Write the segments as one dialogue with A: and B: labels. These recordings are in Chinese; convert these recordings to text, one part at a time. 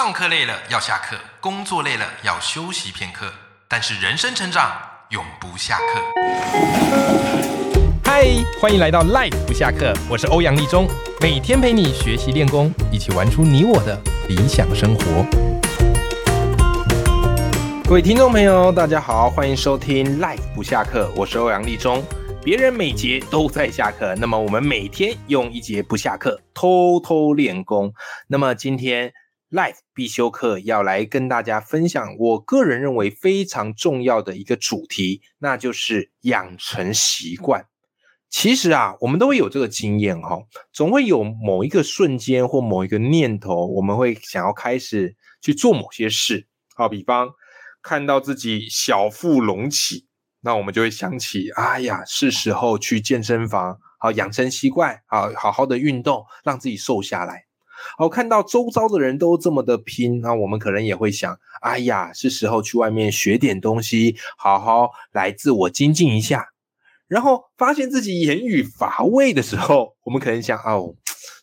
A: 上课累了要下课，工作累了要休息片刻，但是人生成长永不下课。嗨，欢迎来到 Life 不下课，我是欧阳立中，每天陪你学习练功，一起玩出你我的理想生活。各位听众朋友，大家好，欢迎收听 Life 不下课，我是欧阳立中。别人每节都在下课，那么我们每天用一节不下课，偷偷练功。那么今天 Life 必修课要来跟大家分享，我个人认为非常重要的一个主题，那就是养成习惯。其实啊，我们都会有这个经验哈，总会有某一个瞬间或某一个念头，我们会想要开始去做某些事。好，比方看到自己小腹隆起。那我们就会想起，哎呀，是时候去健身房，好养成习惯，好好好的运动，让自己瘦下来。好，看到周遭的人都这么的拼，那我们可能也会想，哎呀，是时候去外面学点东西，好好来自我精进一下。然后发现自己言语乏味的时候，我们可能想，哦，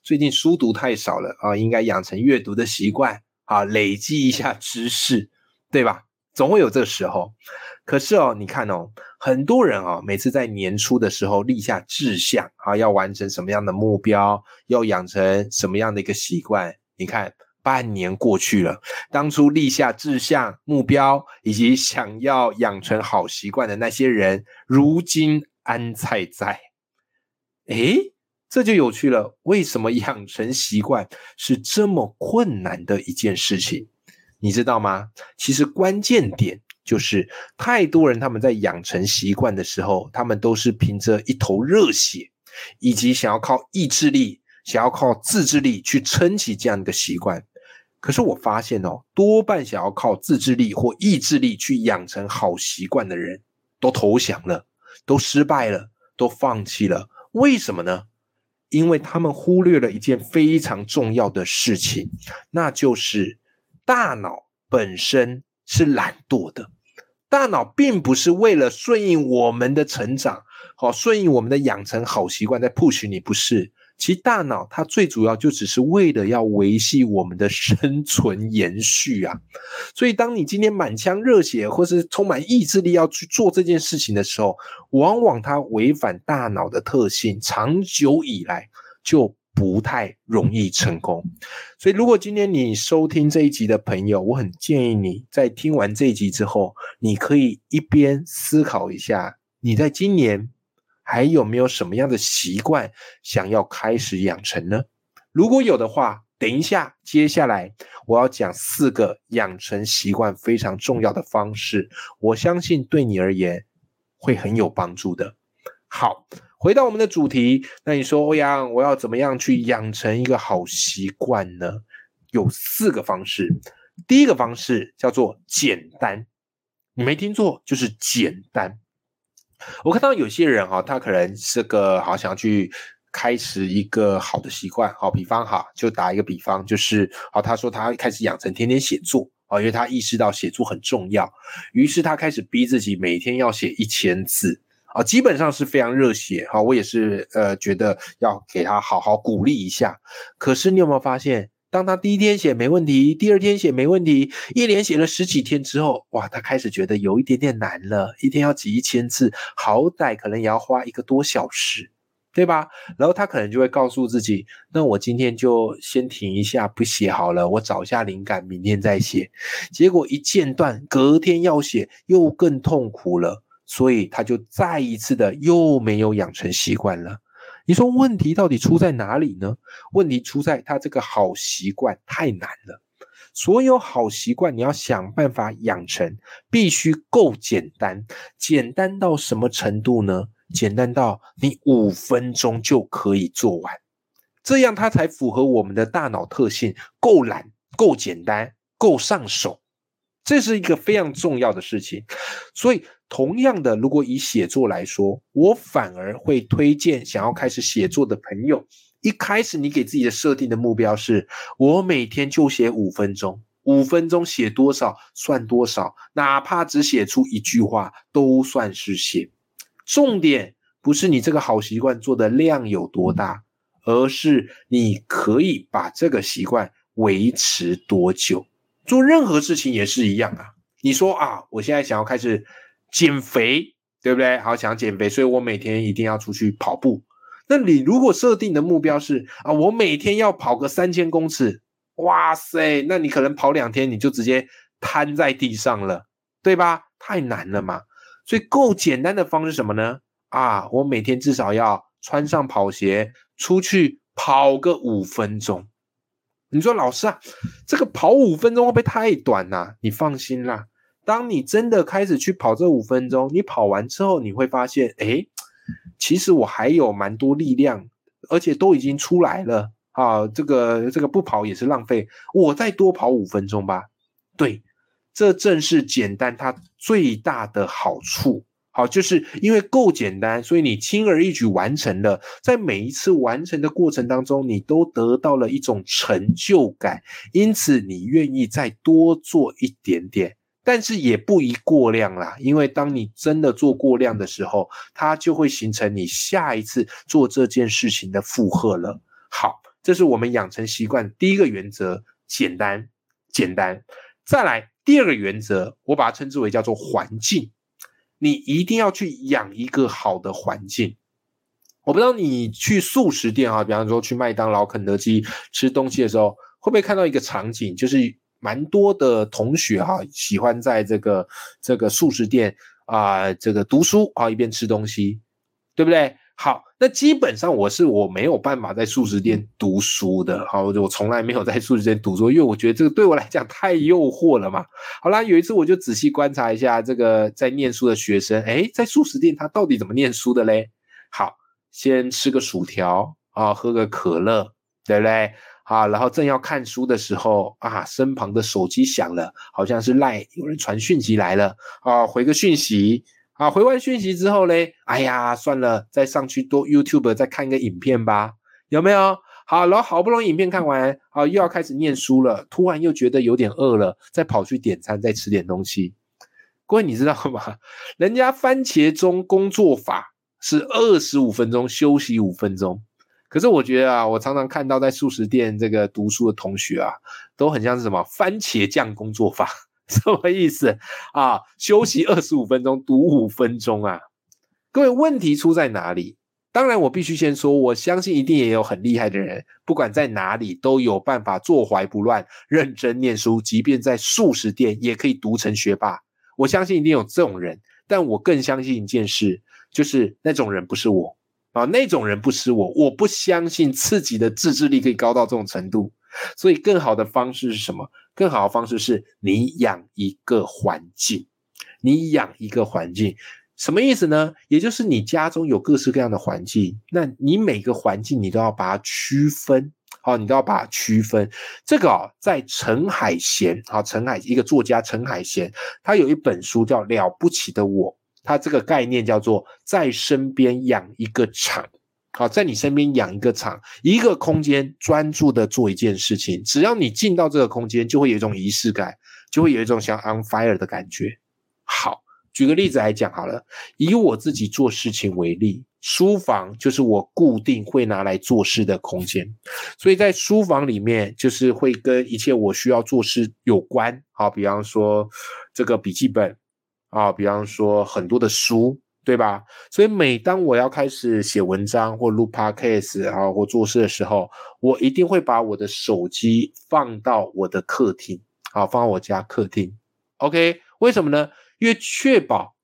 A: 最近书读太少了啊，应该养成阅读的习惯，啊，累积一下知识，对吧？总会有这个时候。可是哦，你看哦，很多人哦，每次在年初的时候立下志向啊，要完成什么样的目标，要养成什么样的一个习惯？你看，半年过去了，当初立下志向、目标以及想要养成好习惯的那些人，如今安在在？诶，这就有趣了。为什么养成习惯是这么困难的一件事情？你知道吗？其实关键点。就是太多人他们在养成习惯的时候，他们都是凭着一头热血，以及想要靠意志力、想要靠自制力去撑起这样一个习惯。可是我发现哦，多半想要靠自制力或意志力去养成好习惯的人，都投降了，都失败了，都放弃了。为什么呢？因为他们忽略了一件非常重要的事情，那就是大脑本身是懒惰的。大脑并不是为了顺应我们的成长，好顺应我们的养成好习惯在 push 你，不是。其实大脑它最主要就只是为了要维系我们的生存延续啊。所以当你今天满腔热血或是充满意志力要去做这件事情的时候，往往它违反大脑的特性，长久以来就。不太容易成功，所以如果今天你收听这一集的朋友，我很建议你在听完这一集之后，你可以一边思考一下，你在今年还有没有什么样的习惯想要开始养成呢？如果有的话，等一下接下来我要讲四个养成习惯非常重要的方式，我相信对你而言会很有帮助的。好。回到我们的主题，那你说欧阳，我要怎么样去养成一个好习惯呢？有四个方式。第一个方式叫做简单，你没听错，就是简单。我看到有些人哈，他可能是个好想要去开始一个好的习惯，好比方哈，就打一个比方，就是好，他说他开始养成天天写作啊，因为他意识到写作很重要，于是他开始逼自己每天要写一千字。啊，基本上是非常热血哈，我也是呃，觉得要给他好好鼓励一下。可是你有没有发现，当他第一天写没问题，第二天写没问题，一连写了十几天之后，哇，他开始觉得有一点点难了，一天要记一千字，好歹可能也要花一个多小时，对吧？然后他可能就会告诉自己，那我今天就先停一下，不写好了，我找一下灵感，明天再写。结果一间断，隔天要写又更痛苦了。所以他就再一次的又没有养成习惯了。你说问题到底出在哪里呢？问题出在他这个好习惯太难了。所有好习惯你要想办法养成，必须够简单。简单到什么程度呢？简单到你五分钟就可以做完，这样它才符合我们的大脑特性，够懒、够简单、够上手。这是一个非常重要的事情，所以同样的，如果以写作来说，我反而会推荐想要开始写作的朋友，一开始你给自己的设定的目标是，我每天就写五分钟，五分钟写多少算多少，哪怕只写出一句话都算是写。重点不是你这个好习惯做的量有多大，而是你可以把这个习惯维持多久。做任何事情也是一样啊。你说啊，我现在想要开始减肥，对不对？好，想减肥，所以我每天一定要出去跑步。那你如果设定的目标是啊，我每天要跑个三千公尺，哇塞，那你可能跑两天你就直接瘫在地上了，对吧？太难了嘛。所以够简单的方式什么呢？啊，我每天至少要穿上跑鞋出去跑个五分钟。你说老师啊，这个跑五分钟会不会太短呐？你放心啦，当你真的开始去跑这五分钟，你跑完之后你会发现，哎。其实我还有蛮多力量，而且都已经出来了啊！这个这个不跑也是浪费，我再多跑五分钟吧。对，这正是简单它最大的好处。好，就是因为够简单，所以你轻而易举完成了。在每一次完成的过程当中，你都得到了一种成就感，因此你愿意再多做一点点。但是也不宜过量啦，因为当你真的做过量的时候，它就会形成你下一次做这件事情的负荷了。好，这是我们养成习惯第一个原则，简单简单。再来第二个原则，我把它称之为叫做环境。你一定要去养一个好的环境。我不知道你去素食店啊，比方说去麦当劳、肯德基吃东西的时候，会不会看到一个场景，就是。蛮多的同学哈，喜欢在这个这个素食店啊，这个读书啊，一边吃东西，对不对？好，那基本上我是我没有办法在素食店读书的，好，我从来没有在素食店读书，因为我觉得这个对我来讲太诱惑了嘛。好啦，有一次我就仔细观察一下这个在念书的学生，诶，在素食店他到底怎么念书的嘞？好，先吃个薯条啊，喝个可乐，对不对？啊，然后正要看书的时候啊，身旁的手机响了，好像是赖有人传讯息来了啊，回个讯息啊，回完讯息之后嘞，哎呀，算了，再上去多 YouTube 再看一个影片吧，有没有？好，然后好不容易影片看完，好，又要开始念书了，突然又觉得有点饿了，再跑去点餐，再吃点东西。各位你知道吗？人家番茄钟工作法是二十五分钟休息五分钟。可是我觉得啊，我常常看到在素食店这个读书的同学啊，都很像是什么番茄酱工作法，什么意思啊？休息二十五分钟，读五分钟啊？各位，问题出在哪里？当然，我必须先说，我相信一定也有很厉害的人，不管在哪里都有办法坐怀不乱，认真念书，即便在素食店也可以读成学霸。我相信一定有这种人，但我更相信一件事，就是那种人不是我。啊，那种人不是我，我不相信自己的自制力可以高到这种程度。所以，更好的方式是什么？更好的方式是你养一个环境，你养一个环境，什么意思呢？也就是你家中有各式各样的环境，那你每个环境你都要把它区分，好，你都要把它区分。这个啊，在陈海贤，好，陈海一个作家陈海贤，他有一本书叫《了不起的我》。他这个概念叫做在身边养一个场，好，在你身边养一个场，一个空间，专注的做一件事情。只要你进到这个空间，就会有一种仪式感，就会有一种像 on fire 的感觉。好，举个例子来讲好了，以我自己做事情为例，书房就是我固定会拿来做事的空间，所以在书房里面就是会跟一切我需要做事有关。好，比方说这个笔记本。啊，比方说很多的书，对吧？所以每当我要开始写文章或录 podcast 啊，或做事的时候，我一定会把我的手机放到我的客厅，啊，放到我家客厅。OK，为什么呢？因为确保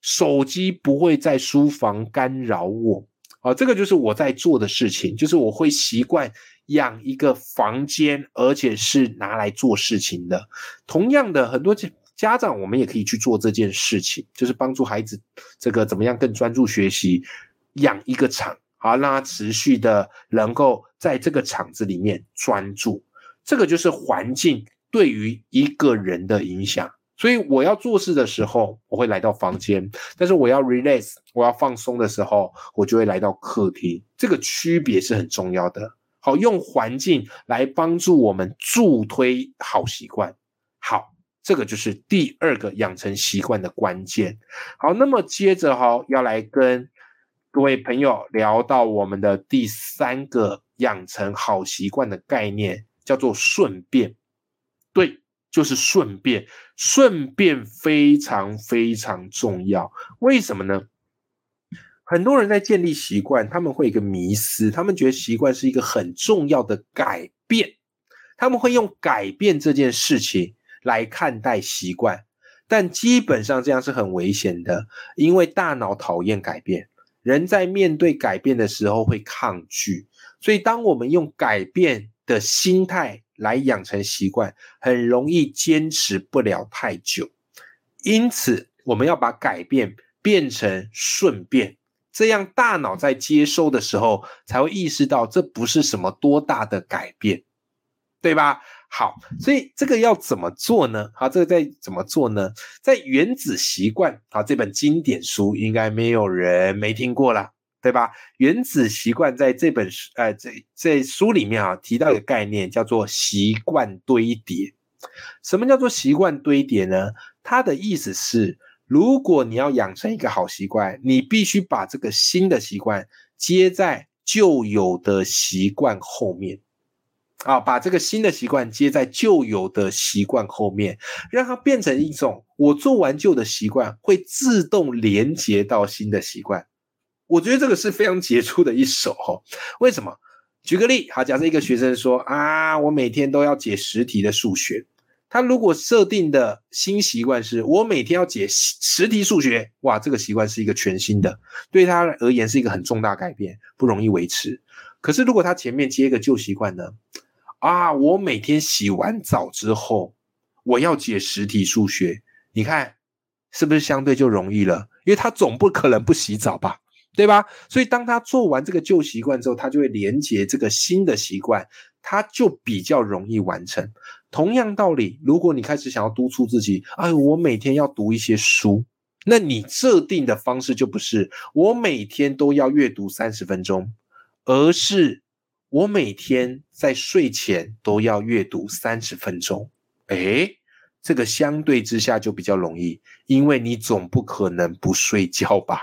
A: 手机不会在书房干扰我。啊，这个就是我在做的事情，就是我会习惯养一个房间，而且是拿来做事情的。同样的，很多家长，我们也可以去做这件事情，就是帮助孩子这个怎么样更专注学习，养一个场，好让他持续的能够在这个场子里面专注。这个就是环境对于一个人的影响。所以我要做事的时候，我会来到房间；但是我要 relax，我要放松的时候，我就会来到客厅。这个区别是很重要的。好，用环境来帮助我们助推好习惯。好。这个就是第二个养成习惯的关键。好，那么接着哈，要来跟各位朋友聊到我们的第三个养成好习惯的概念，叫做顺便。对，就是顺便，顺便非常非常重要。为什么呢？很多人在建立习惯，他们会一个迷思，他们觉得习惯是一个很重要的改变，他们会用改变这件事情来看待习惯，但基本上这样是很危险的，因为大脑讨厌改变，人在面对改变的时候会抗拒，所以当我们用改变的心态来养成习惯，很容易坚持不了太久，因此我们要把改变变成顺便。这样大脑在接收的时候，才会意识到这不是什么多大的改变，对吧？好，所以这个要怎么做呢？好，这个在怎么做呢？在《原子习惯》好这本经典书，应该没有人没听过了，对吧？《原子习惯》在这本书，呃，这这书里面啊，提到一个概念，叫做习惯堆叠。什么叫做习惯堆叠呢？它的意思是。如果你要养成一个好习惯，你必须把这个新的习惯接在旧有的习惯后面，啊，把这个新的习惯接在旧有的习惯后面，让它变成一种我做完旧的习惯会自动连接到新的习惯。我觉得这个是非常杰出的一手哈。为什么？举个例，好，假设一个学生说啊，我每天都要解十题的数学。他如果设定的新习惯是我每天要解十题数学，哇，这个习惯是一个全新的，对他而言是一个很重大改变，不容易维持。可是如果他前面接一个旧习惯呢？啊，我每天洗完澡之后，我要解实体数学，你看是不是相对就容易了？因为他总不可能不洗澡吧，对吧？所以当他做完这个旧习惯之后，他就会连接这个新的习惯，他就比较容易完成。同样道理，如果你开始想要督促自己，哎，我每天要读一些书，那你设定的方式就不是我每天都要阅读三十分钟，而是我每天在睡前都要阅读三十分钟。哎，这个相对之下就比较容易，因为你总不可能不睡觉吧？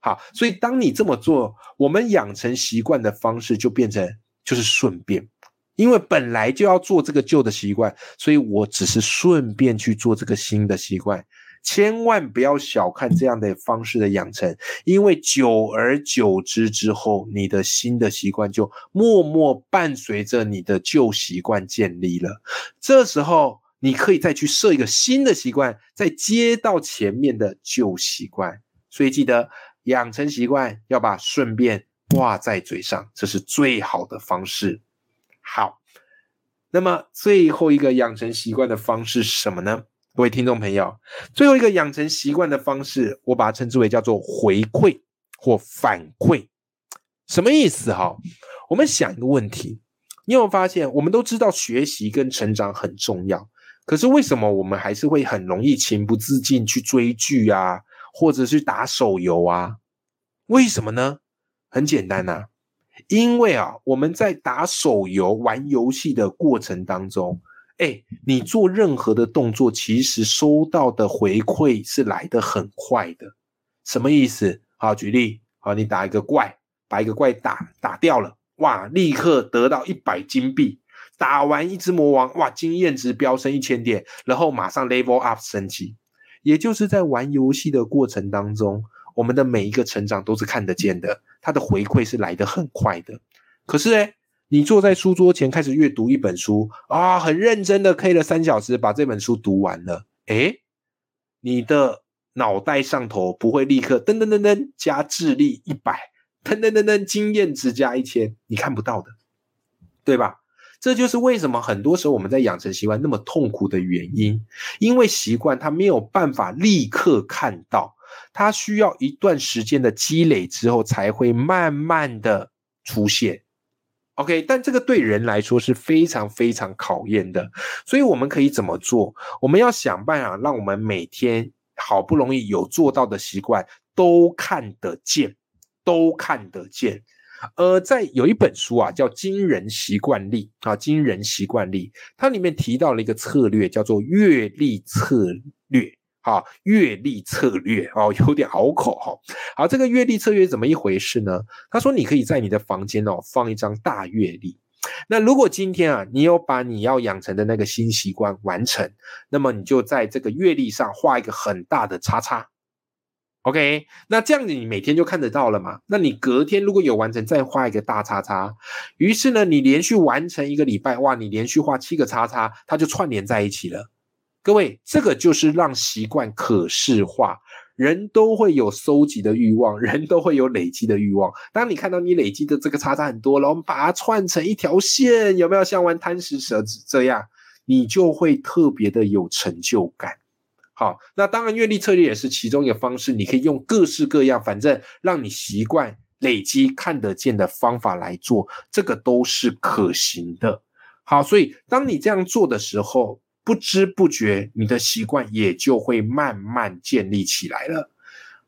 A: 好，所以当你这么做，我们养成习惯的方式就变成就是顺便。因为本来就要做这个旧的习惯，所以我只是顺便去做这个新的习惯。千万不要小看这样的方式的养成，因为久而久之之后，你的新的习惯就默默伴随着你的旧习惯建立了。这时候，你可以再去设一个新的习惯，再接到前面的旧习惯。所以记得养成习惯要把顺便挂在嘴上，这是最好的方式。好，那么最后一个养成习惯的方式是什么呢？各位听众朋友，最后一个养成习惯的方式，我把它称之为叫做回馈或反馈。什么意思？哈，我们想一个问题：你有没有发现，我们都知道学习跟成长很重要，可是为什么我们还是会很容易情不自禁去追剧啊，或者是打手游啊？为什么呢？很简单呐。因为啊，我们在打手游、玩游戏的过程当中，哎，你做任何的动作，其实收到的回馈是来的很快的。什么意思？好，举例，好，你打一个怪，把一个怪打打掉了，哇，立刻得到一百金币。打完一只魔王，哇，经验值飙升一千点，然后马上 level up 升级。也就是在玩游戏的过程当中。我们的每一个成长都是看得见的，它的回馈是来得很快的。可是呢，你坐在书桌前开始阅读一本书啊，很认真的 K 了三小时，把这本书读完了。诶，你的脑袋上头不会立刻噔噔噔噔加智力一百，噔噔噔噔经验值加一千，你看不到的，对吧？这就是为什么很多时候我们在养成习惯那么痛苦的原因，因为习惯它没有办法立刻看到。它需要一段时间的积累之后，才会慢慢的出现。OK，但这个对人来说是非常非常考验的。所以我们可以怎么做？我们要想办法，让我们每天好不容易有做到的习惯都看得见，都看得见。呃，在有一本书啊，叫《惊人习惯力》啊，《惊人习惯力》，它里面提到了一个策略，叫做阅历策略。好，阅历策略哦，有点拗口哈。好，这个阅历策略怎么一回事呢？他说，你可以在你的房间哦放一张大阅历，那如果今天啊，你有把你要养成的那个新习惯完成，那么你就在这个月历上画一个很大的叉叉。OK，那这样子你每天就看得到了嘛？那你隔天如果有完成，再画一个大叉叉。于是呢，你连续完成一个礼拜，哇，你连续画七个叉叉，它就串联在一起了。各位，这个就是让习惯可视化。人都会有收集的欲望，人都会有累积的欲望。当你看到你累积的这个叉叉很多了，我们把它串成一条线，有没有像玩贪食蛇这样？你就会特别的有成就感。好，那当然，阅历策略也是其中一个方式。你可以用各式各样，反正让你习惯累积看得见的方法来做，这个都是可行的。好，所以当你这样做的时候，不知不觉你的习惯也就会慢慢建立起来了。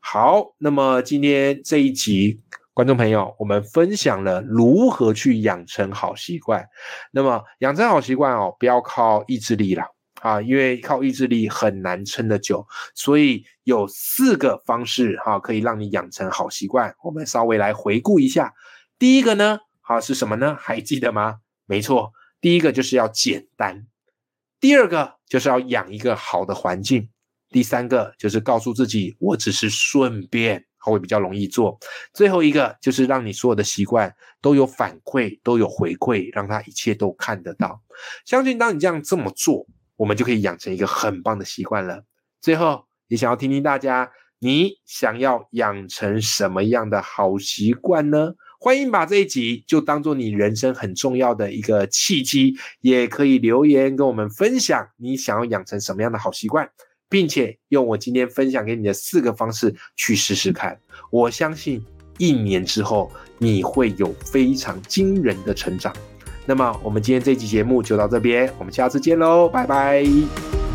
A: 好，那么今天这一集，观众朋友，我们分享了如何去养成好习惯。那么养成好习惯哦，不要靠意志力了。啊，因为靠意志力很难撑得久，所以有四个方式哈，可以让你养成好习惯。我们稍微来回顾一下。第一个呢，好是什么呢？还记得吗？没错，第一个就是要简单。第二个就是要养一个好的环境。第三个就是告诉自己，我只是顺便，会比较容易做。最后一个就是让你所有的习惯都有反馈，都有回馈，让他一切都看得到。相信当你这样这么做。我们就可以养成一个很棒的习惯了。最后，也想要听听大家，你想要养成什么样的好习惯呢？欢迎把这一集就当做你人生很重要的一个契机，也可以留言跟我们分享你想要养成什么样的好习惯，并且用我今天分享给你的四个方式去试试看。我相信一年之后你会有非常惊人的成长。那么，我们今天这期节目就到这边，我们下次见喽，拜拜。